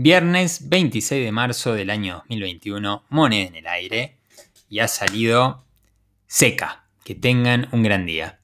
Viernes 26 de marzo del año 2021, moneda en el aire y ha salido seca. Que tengan un gran día.